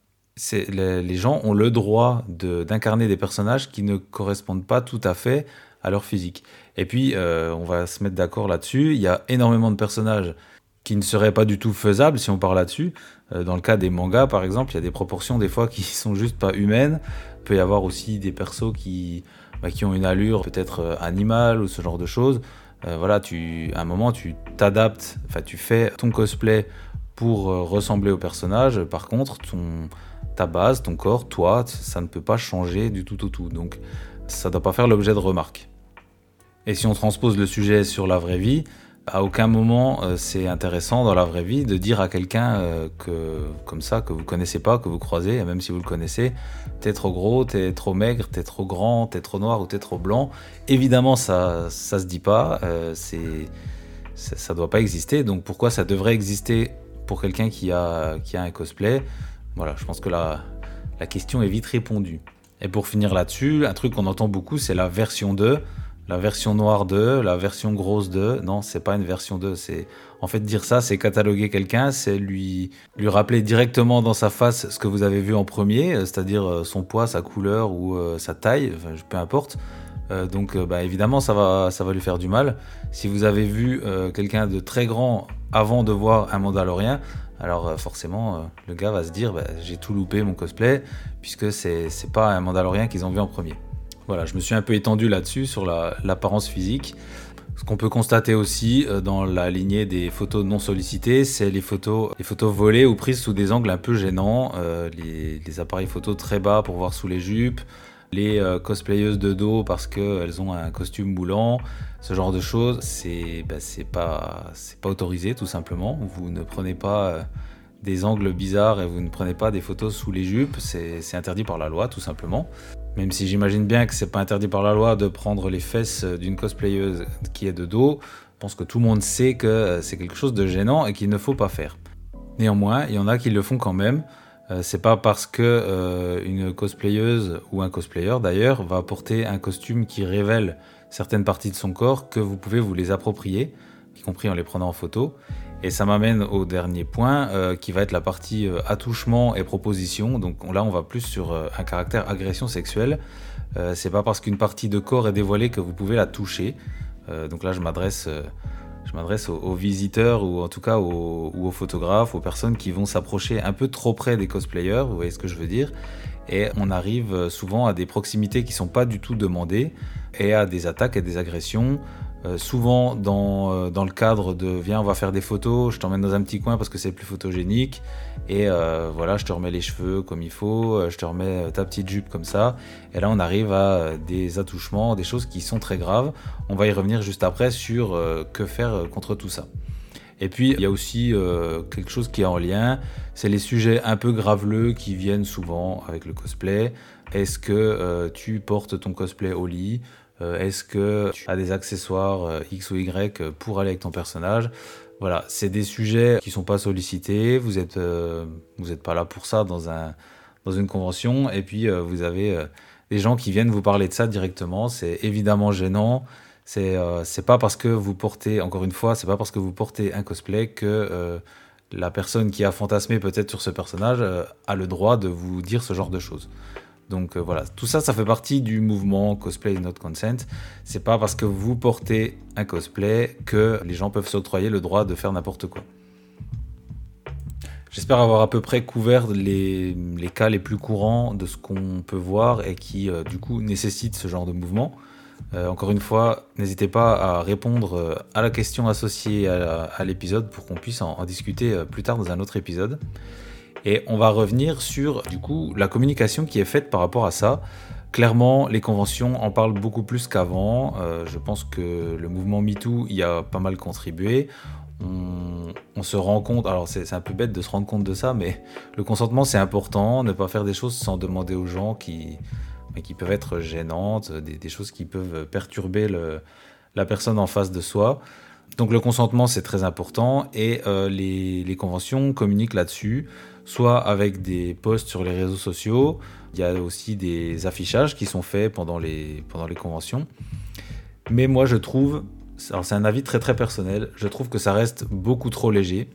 les, gens ont le droit d'incarner des personnages qui ne correspondent pas tout à fait à leur physique. Et puis, euh, on va se mettre d'accord là-dessus. Il y a énormément de personnages qui ne seraient pas du tout faisables si on parle là-dessus. Dans le cas des mangas, par exemple, il y a des proportions des fois qui sont juste pas humaines. Il peut y avoir aussi des persos qui, bah, qui ont une allure peut-être euh, animale ou ce genre de choses. Euh, voilà, tu, à un moment, tu t'adaptes, enfin, tu fais ton cosplay pour euh, ressembler au personnage. Par contre, ton, ta base, ton corps, toi, ça ne peut pas changer du tout au tout. Donc ça ne doit pas faire l'objet de remarques. Et si on transpose le sujet sur la vraie vie, à aucun moment euh, c'est intéressant dans la vraie vie de dire à quelqu'un euh, que comme ça que vous connaissez pas, que vous croisez, et même si vous le connaissez, t'es trop gros, t'es trop maigre, t'es trop grand, t'es trop noir ou t'es trop blanc. Évidemment ça ça se dit pas, euh, c'est ça, doit pas exister. Donc pourquoi ça devrait exister pour quelqu'un qui a qui a un cosplay? Voilà, je pense que la la question est vite répondue. Et pour finir là-dessus, un truc qu'on entend beaucoup, c'est la version 2 la version noire de, la version grosse de. Non, c'est pas une version 2. C'est en fait dire ça, c'est cataloguer quelqu'un, c'est lui lui rappeler directement dans sa face ce que vous avez vu en premier, euh, c'est-à-dire euh, son poids, sa couleur ou euh, sa taille, peu importe. donc, bah, évidemment, ça va ça va lui faire du mal. Si vous avez vu quelqu'un de très grand avant de voir un Mandalorien, alors forcément, le gars va se dire, bah, j'ai tout loupé mon cosplay, puisque c'est c'est pas un Mandalorien qu'ils ont vu en premier. Voilà, je me suis un peu étendu là-dessus, sur l'apparence physique. Ce qu'on peut constater aussi euh, dans la lignée des photos non sollicitées, c'est les photos, les photos volées ou prises sous des angles un peu gênants, euh, les, appareils photos très bas pour voir sous les jupes, les euh, cosplayeuses de dos parce qu'elles ont un costume moulant, ce genre de choses, c'est bah, pas, pas autorisé tout simplement. Vous ne prenez pas des angles bizarres et vous ne prenez pas des photos sous les jupes, c'est interdit par la loi tout simplement. Même si j'imagine bien que c'est pas interdit par la loi de prendre les fesses d'une cosplayeuse qui est de dos, je pense que tout le monde sait que c'est quelque chose de gênant et qu'il ne faut pas faire. Néanmoins, il y en a qui le font quand même. Euh, c'est pas parce que euh, une cosplayeuse ou un cosplayer d'ailleurs va porter un costume qui révèle certaines parties de son corps que vous pouvez vous les approprier, y compris en les prenant en photo. Et ça m'amène au dernier point, euh, qui va être la partie euh, attouchement et proposition. Donc là, on va plus sur euh, un caractère agression sexuelle. c'est pas parce qu'une partie de corps est dévoilée que vous pouvez la toucher. donc là, je m'adresse, je m'adresse aux, visiteurs ou en tout cas aux, aux photographes, aux personnes qui vont s'approcher un peu trop près des cosplayers. Vous voyez ce que je veux dire Et on arrive souvent à des proximités qui sont pas du tout demandées et à des attaques et des agressions euh, souvent dans, euh, dans, le cadre de viens on va faire des photos, je t'emmène dans un petit coin parce que c'est plus photogénique et euh, voilà je te remets les cheveux comme il faut, je te remets ta petite jupe comme ça et là on arrive à des attouchements, des choses qui sont très graves. On va y revenir juste après sur que faire contre tout ça. Et puis il y a aussi quelque chose qui est en lien, c'est les sujets un peu graveleux qui viennent souvent avec le cosplay. Est-ce que tu portes ton cosplay au lit? Est-ce que tu as des accessoires euh, X ou Y pour aller avec ton personnage? Voilà, c'est des sujets qui sont pas sollicités. Vous êtes euh, pas là pour ça dans un dans une convention. Et puis vous avez des gens qui viennent vous parler de ça directement. C'est évidemment gênant. C'est pas parce que vous portez encore une fois, c'est pas parce que vous portez un cosplay que la personne qui a fantasmé peut-être sur ce personnage a le droit de vous dire ce genre de choses. Donc euh, voilà, tout ça, ça fait partie du mouvement cosplay not consent. C'est pas parce que vous portez un cosplay que les gens peuvent s'octroyer le droit de faire n'importe quoi. J'espère avoir à peu près couvert les, cas les plus courants de ce qu'on peut voir et qui euh, du coup nécessitent ce genre de mouvement. Euh, encore une fois, n'hésitez pas à répondre à la question associée à, l'épisode pour qu'on puisse en discuter plus tard dans un autre épisode. Et on va revenir sur du coup la communication qui est faite par rapport à ça. Clairement, les conventions en parlent beaucoup plus qu'avant. Euh, je pense que le mouvement MeToo y a pas mal contribué. On, se rend compte, alors c'est un peu bête de se rendre compte de ça, mais le consentement c'est important, ne pas faire des choses sans demander aux gens qui, qui peuvent être gênantes, des, choses qui peuvent perturber la personne en face de soi. Donc le consentement c'est très important et euh, les, les, conventions communiquent là-dessus soit avec des posts sur les réseaux sociaux, il y a aussi des affichages qui sont faits pendant les, conventions. Mais moi je trouve, alors c'est un avis très très personnel, je trouve que ça reste beaucoup trop léger,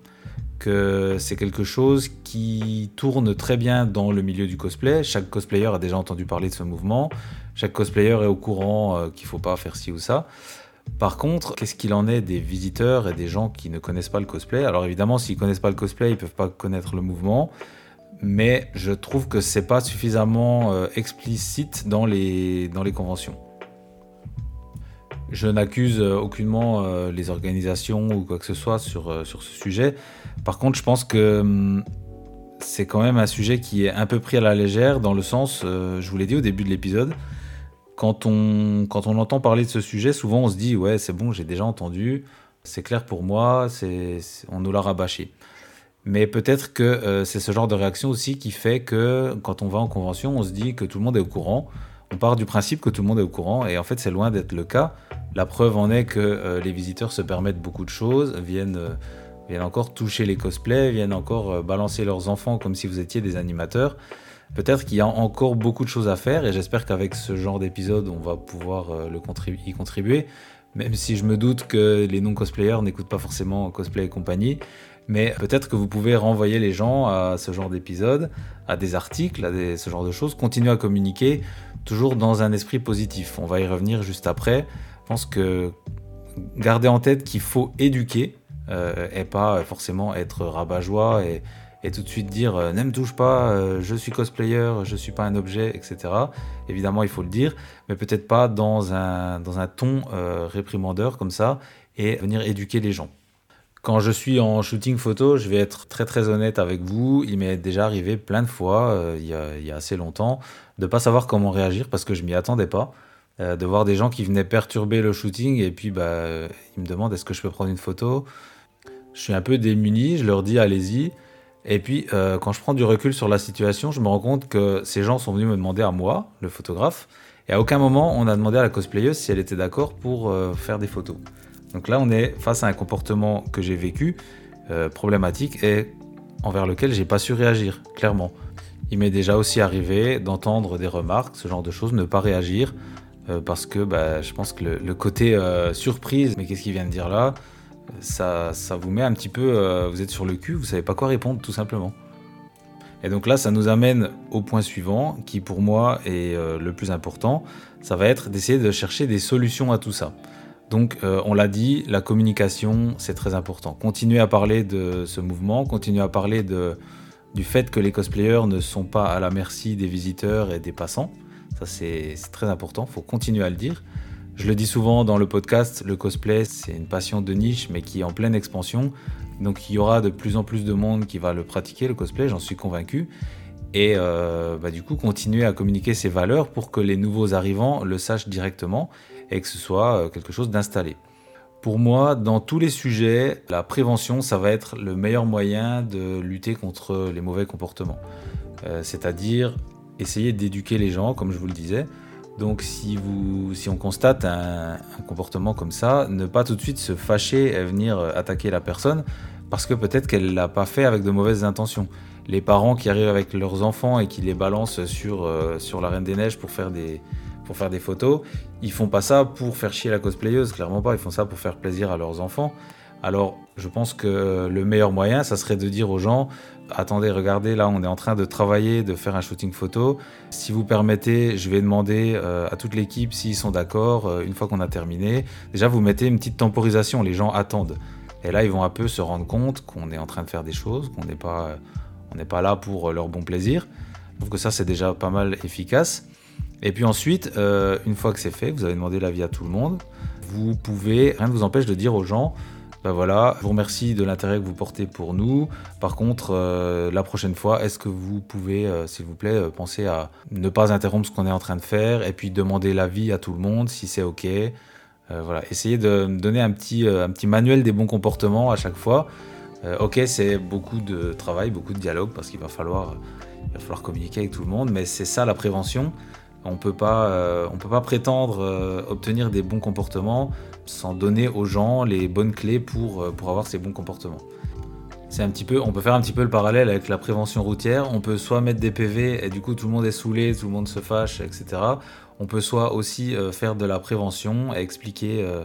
que c'est quelque chose qui tourne très bien dans le milieu du cosplay. Chaque cosplayer a déjà entendu parler de ce mouvement, chaque cosplayer est au courant euh, qu'il ne faut pas faire ci ou ça. Par contre, qu'est-ce qu'il en est des visiteurs et des gens qui ne connaissent pas le cosplay? Alors évidemment, s'ils connaissent pas le cosplay, ils peuvent pas connaître le mouvement, mais je trouve que c'est pas suffisamment euh, explicite dans les, conventions. Je n'accuse euh, aucunement euh, les organisations ou quoi que ce soit sur, sur ce sujet. Par contre, je pense que hum, c'est quand même un sujet qui est un peu pris à la légère dans le sens, je vous l'ai dit au début de l'épisode, quand on, quand on entend parler de ce sujet, souvent on se dit ouais c'est bon, j'ai déjà entendu, c'est clair pour moi, c'est, on nous l'a rabâché. Mais peut-être que c'est ce genre de réaction aussi qui fait que quand on va en convention, on se dit que tout le monde est au courant. On part du principe que tout le monde est au courant et en fait c'est loin d'être le cas. La preuve en est que euh, les visiteurs se permettent beaucoup de choses, viennent, euh, viennent encore toucher les cosplays, viennent encore euh, balancer leurs enfants comme si vous étiez des animateurs. Peut-être qu'il y a encore beaucoup de choses à faire et j'espère qu'avec ce genre d'épisode, on va pouvoir le y contribuer. Même si je me doute que les non-cosplayers n'écoutent pas forcément cosplay et compagnie. Mais peut-être que vous pouvez renvoyer les gens à ce genre d'épisode, à des articles, à ce genre de choses. Continuez à communiquer toujours dans un esprit positif. On va y revenir juste après. Je pense que garder en tête qu'il faut éduquer euh, et pas forcément être rabat-joie et, tout de suite dire euh, ne me touche pas, euh, je suis cosplayer, je suis pas un objet, etc. Évidemment, il faut le dire, mais peut-être pas dans un, dans un ton réprimandeur comme ça et venir éduquer les gens. Quand je suis en shooting photo, je vais être très très honnête avec vous. Il m'est déjà arrivé plein de fois, il, y a, assez longtemps, de pas savoir comment réagir parce que je m'y attendais pas. Euh, de voir des gens qui venaient perturber le shooting et puis bah, ils me demandent est-ce que je peux prendre une photo? Je suis un peu démuni, je leur dis allez-y. Et puis euh, quand je prends du recul sur la situation, je me rends compte que ces gens sont venus me demander à moi, le photographe, et à aucun moment on a demandé à la cosplayeuse si elle était d'accord pour euh, faire des photos. Donc là on est face à un comportement que j'ai vécu, problématique, et envers lequel j'ai pas su réagir, clairement. Il m'est déjà aussi arrivé d'entendre des remarques, ce genre de choses, ne pas réagir, euh, parce que bah, je pense que le, côté euh, surprise, mais qu'est-ce qu'il vient de dire là, ça, vous met un petit peu, euh, vous êtes sur le cul, vous savez pas quoi répondre tout simplement. Et donc là, ça nous amène au point suivant, qui pour moi est le plus important, ça va être d'essayer de chercher des solutions à tout ça. Donc on l'a dit, la communication, c'est très important. Continuer à parler de ce mouvement, continuer à parler de, du fait que les cosplayers ne sont pas à la merci des visiteurs et des passants. Ça, c'est très important, il faut continuer à le dire. Je le dis souvent dans le podcast, le cosplay, c'est une passion de niche, mais qui est en pleine expansion. Donc il y aura de plus en plus de monde qui va le pratiquer, le cosplay, j'en suis convaincu. Et euh, bah, du coup, continuer à communiquer ces valeurs pour que les nouveaux arrivants le sachent directement et que ce soit euh, quelque chose d'installé. Pour moi, dans tous les sujets, la prévention, ça va être le meilleur moyen de lutter contre les mauvais comportements. Euh, c'est-à-dire essayer d'éduquer les gens, comme je vous le disais. Donc si, on constate un, comportement comme ça, ne pas tout de suite se fâcher et venir euh, attaquer la personne, parce que peut-être qu'elle ne l'a pas fait avec de mauvaises intentions. Les parents qui arrivent avec leurs enfants et qui les balancent sur, euh, la Reine des Neiges pour faire des, photos, ils font pas ça pour faire chier la cosplayeuse, clairement pas, ils font ça pour faire plaisir à leurs enfants. Alors, je pense que le meilleur moyen, ça serait de dire aux gens attendez, regardez, là, on est en train de travailler, de faire un shooting photo. Si vous permettez, je vais demander euh, à toute l'équipe s'ils sont d'accord. Euh, une fois qu'on a terminé, déjà, vous mettez une petite temporisation. Les gens attendent. Et là, ils vont un peu se rendre compte qu'on est en train de faire des choses, qu'on n'est pas, là pour leur bon plaisir. Je que ça, c'est déjà pas mal efficace. Et puis ensuite, euh, une fois que c'est fait, vous avez demandé l'avis à tout le monde, vous pouvez, rien ne vous empêche de dire aux gens, ben voilà, je vous remercie de l'intérêt que vous portez pour nous. Par contre, euh, la prochaine fois, est-ce que vous pouvez, euh, s'il vous plaît, euh, penser à ne pas interrompre ce qu'on est en train de faire et puis demander l'avis à tout le monde si c'est OK. voilà, essayez de donner un petit, manuel des bons comportements à chaque fois. ok, c'est beaucoup de travail, beaucoup de dialogue parce qu'il va va falloir communiquer avec tout le monde, mais c'est ça la prévention. On ne peut pas prétendre obtenir des bons comportements sans donner aux gens les bonnes clés pour, euh, pour avoir ces bons comportements. C'est un petit peu, on peut faire un petit peu le parallèle avec la prévention routière. On peut soit mettre des PV et du coup tout le monde est saoulé, tout le monde se fâche, etc. On peut soit aussi euh, faire de la prévention et expliquer euh,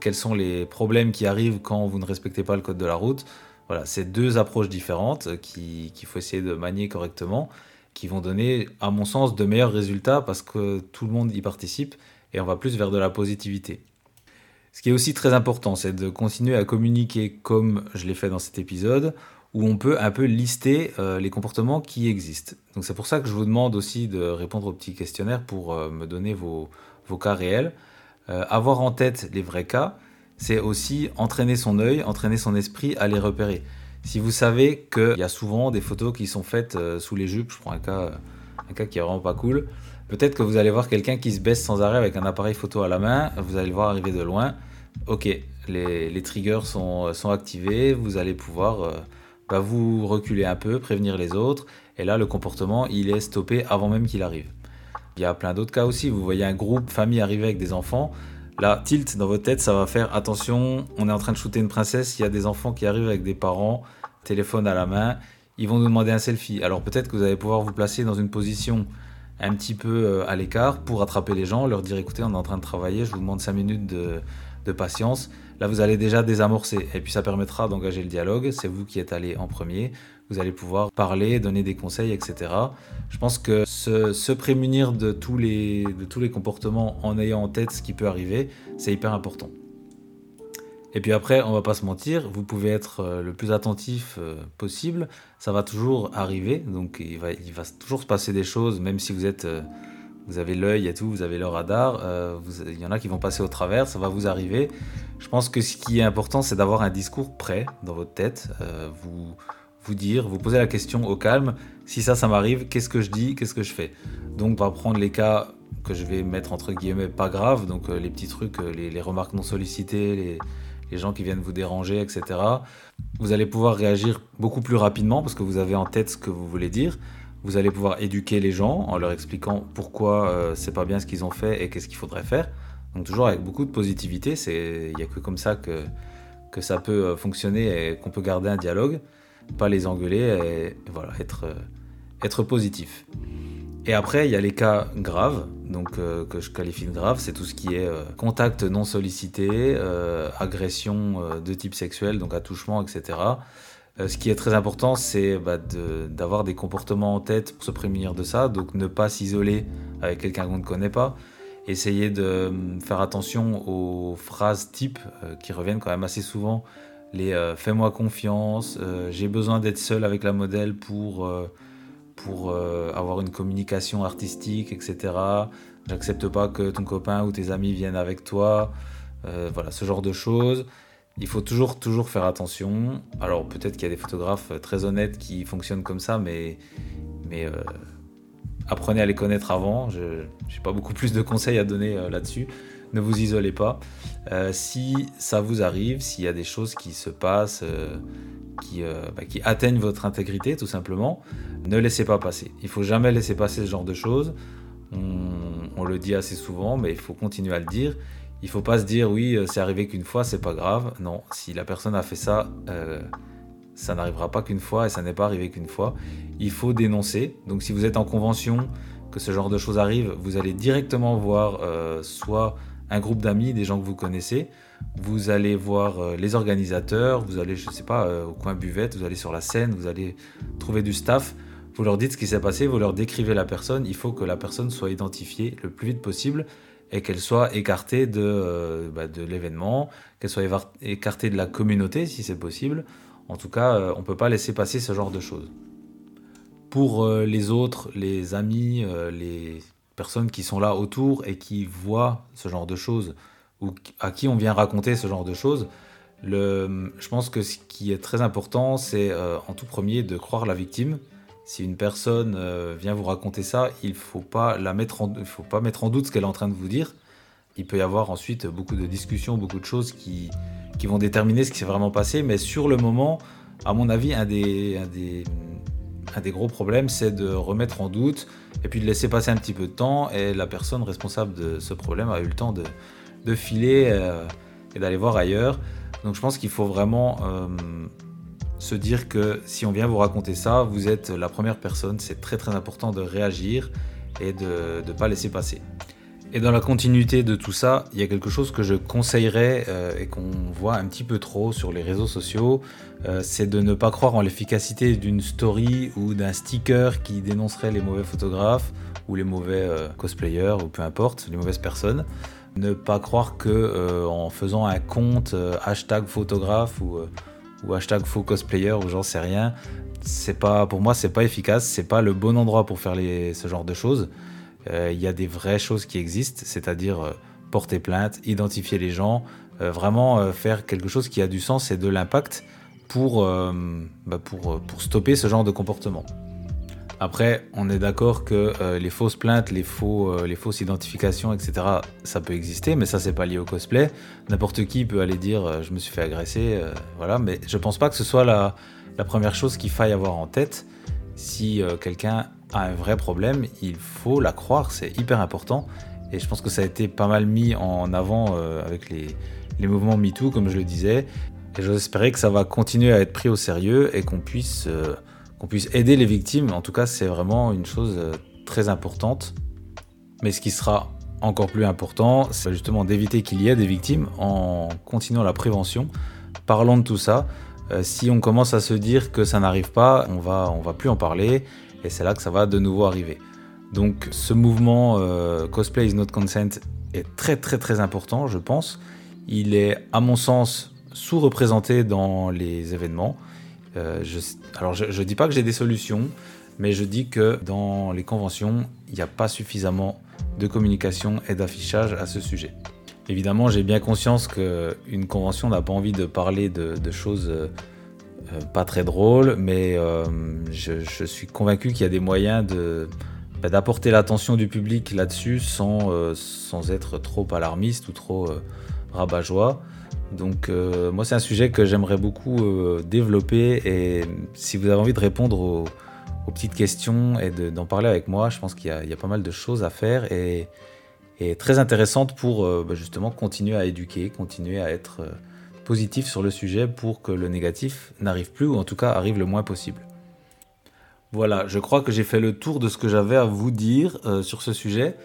quels sont les problèmes qui arrivent quand vous ne respectez pas le code de la route. Voilà, c'est deux approches différentes qu'il faut essayer de manier correctement, qui vont donner, à mon sens, de meilleurs résultats parce que tout le monde y participe et on va plus vers de la positivité. Ce qui est aussi très important, c'est de continuer à communiquer comme je l'ai fait dans cet épisode, où on peut un peu lister euh, les comportements qui existent. Donc c'est pour ça que je vous demande aussi de répondre au petit questionnaire pour euh, me donner vos, cas réels. Euh, avoir en tête les vrais cas, c'est aussi entraîner son œil, entraîner son esprit à les repérer. Si vous savez qu'il y a souvent des photos qui sont faites euh, sous les jupes, je prends un cas, un cas qui est vraiment pas cool, peut-être que vous allez voir quelqu'un qui se baisse sans arrêt avec un appareil photo à la main, vous allez le voir arriver de loin. Ok, les, triggers sont, sont, activés, vous allez pouvoir euh, bah, vous reculer un peu, prévenir les autres, et là le comportement il est stoppé avant même qu'il arrive. Il y a plein d'autres cas aussi, vous voyez un groupe, famille arriver avec des enfants, Là, tilt dans votre tête, ça va faire attention, on est en train de shooter une princesse, il y a des enfants qui arrivent avec des parents, téléphone à la main, ils vont nous demander un selfie. Alors peut-être que vous allez pouvoir vous placer dans une position un petit peu euh, à l'écart pour attraper les gens, leur dire écoutez, on est en train de travailler, je vous demande 5 minutes de, de patience. Là, vous allez déjà désamorcer et puis ça permettra d'engager le dialogue. C'est vous qui êtes allé en premier vous allez pouvoir parler, donner des conseils, etc. Je pense que se, prémunir de tous, les, comportements en ayant en tête ce qui peut arriver, c'est hyper important. Et puis après, on va pas se mentir, vous pouvez être euh, le plus attentif euh, possible, ça va toujours arriver, donc il va, toujours se passer des choses, même si vous euh, vous avez l'œil et tout, vous avez le radar, il y en a qui vont passer au travers, ça va vous arriver. Je pense que ce qui est important, c'est d'avoir un discours prêt dans votre tête. vous vous dire, vous poser la question au calme, si ça, ça m'arrive, qu'est-ce que je dis, qu'est-ce que je fais? Donc, on va prendre les cas que je vais mettre entre guillemets pas graves, donc euh, les petits trucs, euh, les, remarques non sollicitées, les, gens qui viennent vous déranger, etc. Vous allez pouvoir réagir beaucoup plus rapidement parce que vous avez en tête ce que vous voulez dire. Vous allez pouvoir éduquer les gens en leur expliquant pourquoi euh, c'est pas bien ce qu'ils ont fait et qu'est-ce qu'il faudrait faire. Donc toujours avec beaucoup de positivité, il n'y a que comme ça que, que ça peut fonctionner et qu'on peut garder un dialogue pas les engueuler et, voilà, être, euh, être positif. Et après, il y a les cas graves, donc euh, que je qualifie de graves, c'est tout ce qui est euh, contact non sollicité, agression de type sexuel, donc attouchement, etc. ce qui est très important, c'est bah, d'avoir des comportements en tête pour se prémunir de ça, donc ne pas s'isoler avec quelqu'un qu'on ne connaît pas, essayer de faire attention aux phrases type qui reviennent quand même assez souvent les euh, fais-moi confiance, euh, j'ai besoin d'être seul avec la modèle pour, euh, pour avoir une communication artistique, etc. J'accepte pas que ton copain ou tes amis viennent avec toi. voilà, ce genre de choses. Il faut toujours, toujours faire attention. Alors peut-être qu'il y a des photographes très honnêtes qui fonctionnent comme ça, mais, mais apprenez à les connaître avant. Je n'ai pas beaucoup plus de conseils à donner là-dessus ne vous isolez pas. Euh, si ça vous arrive, s'il y a des choses qui se passent, euh, qui, euh, bah, qui, atteignent votre intégrité tout simplement, ne laissez pas passer. Il faut jamais laisser passer ce genre de choses. On, le dit assez souvent, mais il faut continuer à le dire. Il faut pas se dire oui, c'est arrivé qu'une fois, c'est pas grave. Non, si la personne a fait ça, ça n'arrivera pas qu'une fois et ça n'est pas arrivé qu'une fois. Il faut dénoncer. Donc si vous êtes en convention, que ce genre de choses arrive, vous allez directement voir soit un groupe d'amis, des gens que vous connaissez. Vous allez voir euh, les organisateurs, vous allez, je ne sais pas, euh, au coin buvette, vous allez sur la scène, vous allez trouver du staff. Vous leur dites ce qui s'est passé, vous leur décrivez la personne. Il faut que la personne soit identifiée le plus vite possible et qu'elle soit écartée de, euh, bah, de l'événement, qu'elle soit écartée de la communauté si c'est possible. En tout cas, on ne peut pas laisser passer ce genre de choses. Pour les autres, les amis, les personnes qui sont là autour et qui voient ce genre de choses ou à qui on vient raconter ce genre de choses, le, je pense que ce qui est très important, c'est euh, en tout premier de croire la victime. Si une personne euh, vient vous raconter ça, il ne faut, pas la mettre en, faut pas mettre en doute ce qu'elle est en train de vous dire. Il peut y avoir ensuite beaucoup de discussions, beaucoup de choses qui, qui vont déterminer ce qui s'est vraiment passé. Mais sur le moment, à mon avis, un des, un des, un des gros problèmes, c'est de remettre en doute et puis de laisser passer un petit peu de temps. Et la personne responsable de ce problème a eu le temps de, filer euh, et d'aller voir ailleurs. Donc je pense qu'il faut vraiment euh, se dire que si on vient vous raconter ça, vous êtes la première personne. C'est très très important de réagir et de ne pas laisser passer. Et dans la continuité de tout ça, il y a quelque chose que je conseillerais euh, et qu'on voit un petit peu trop sur les réseaux sociaux, euh, c'est de ne pas croire en l'efficacité d'une story ou d'un sticker qui dénoncerait les mauvais photographes ou les mauvais euh, cosplayers ou peu importe, les mauvaises personnes. Ne pas croire que en faisant un compte hashtag photographe ou, ou hashtag faux cosplayer ou j'en sais rien, c'est pas pour moi c'est pas efficace, c'est pas le bon endroit pour faire ce genre de choses. Euh, il y a des vraies choses qui existent, c'est-à-dire euh, porter plainte, identifier les gens, vraiment faire quelque chose qui a du sens et de l'impact pour, bah, pour, stopper ce genre de comportement. Après, on est d'accord que euh, les fausses plaintes, les, faux, euh, les fausses identifications, etc., ça peut exister, mais ça, c'est pas lié au cosplay. N'importe qui peut aller dire euh, je me suis fait agresser, voilà, mais je pense pas que ce soit la, la première chose qu'il faille avoir en tête. Si quelqu'un un vrai problème, il faut la croire, c'est hyper important. Et je pense que ça a été pas mal mis en avant avec les, mouvements MeToo, comme je le disais. Et j'espérais que ça va continuer à être pris au sérieux et qu'on puisse qu'on puisse aider les victimes. En tout cas, c'est vraiment une chose euh, très importante. Mais ce qui sera encore plus important, c'est justement d'éviter qu'il y ait des victimes en continuant la prévention, parlant de tout ça. Euh, si on commence à se dire que ça n'arrive pas, on va, on va plus en parler, et c'est là que ça va de nouveau arriver. Donc ce mouvement euh, Cosplay is not consent est très très très important, je pense. Il est, à mon sens, sous-représenté dans les événements. Euh, alors je ne dis pas que j'ai des solutions, mais je dis que dans les conventions, il n'y a pas suffisamment de communication et d'affichage à ce sujet. Évidemment, j'ai bien conscience qu'une convention n'a pas envie de parler de, choses euh, pas très drôles, mais je, suis convaincu qu'il y a des moyens bah, d'apporter l'attention du public là-dessus sans, sans être trop alarmiste ou trop rabat-joie. Donc euh, moi c'est un sujet que j'aimerais beaucoup euh, développer et si vous avez envie de répondre aux, petites questions et d'en parler avec moi, je pense qu'il y, a pas mal de choses à faire et, très intéressantes pour euh, bah, justement continuer à éduquer, continuer à être positif sur le sujet pour que le négatif n'arrive plus ou en tout cas arrive le moins possible. Voilà, je crois que j'ai fait le tour de ce que j'avais à vous dire sur ce sujet.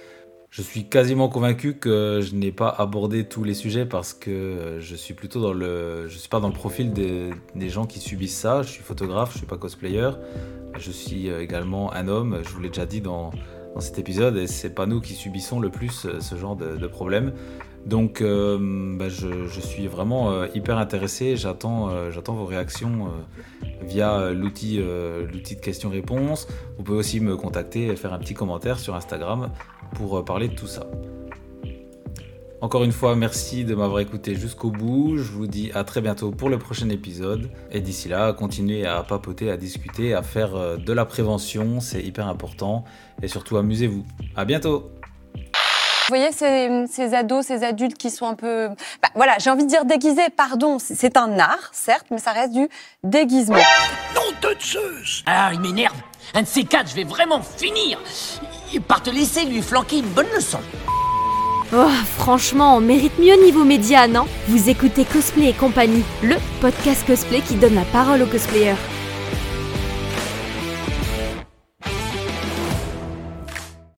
Je suis quasiment convaincu que je n'ai pas abordé tous les sujets parce que je suis plutôt dans le, je suis pas dans le profil des, gens qui subissent ça. Je suis photographe, je suis pas cosplayer. Je suis euh, également un homme. Je vous l'ai déjà dit dans, cet épisode et c'est pas nous qui subissons le plus euh, ce genre de, problème. Donc, euh, bah, je, suis vraiment hyper intéressé. J'attends, j'attends vos réactions via l'outil, l'outil de questions-réponses. Vous pouvez aussi me contacter et faire un petit commentaire sur Instagram pour euh, parler de tout ça. Encore une fois, merci de m'avoir écouté jusqu'au bout. Je vous dis à très bientôt pour le prochain épisode. Et d'ici là, continuez à papoter, à discuter, à faire euh, de la prévention. C'est hyper important. Et surtout, amusez-vous. À bientôt! Vous voyez ces, ados, ces adultes qui sont un peu, bah, voilà, j'ai envie de dire déguisés. Pardon, c'est un art, certes, mais ça reste du déguisement. Non de Zeus Ah, il m'énerve. Un de ces quatre, je vais vraiment finir par te laisser lui flanquer une bonne leçon. Oh, franchement, on mérite mieux niveau média, non? Vous écoutez Cosplay et compagnie, le podcast cosplay qui donne la parole aux cosplayers.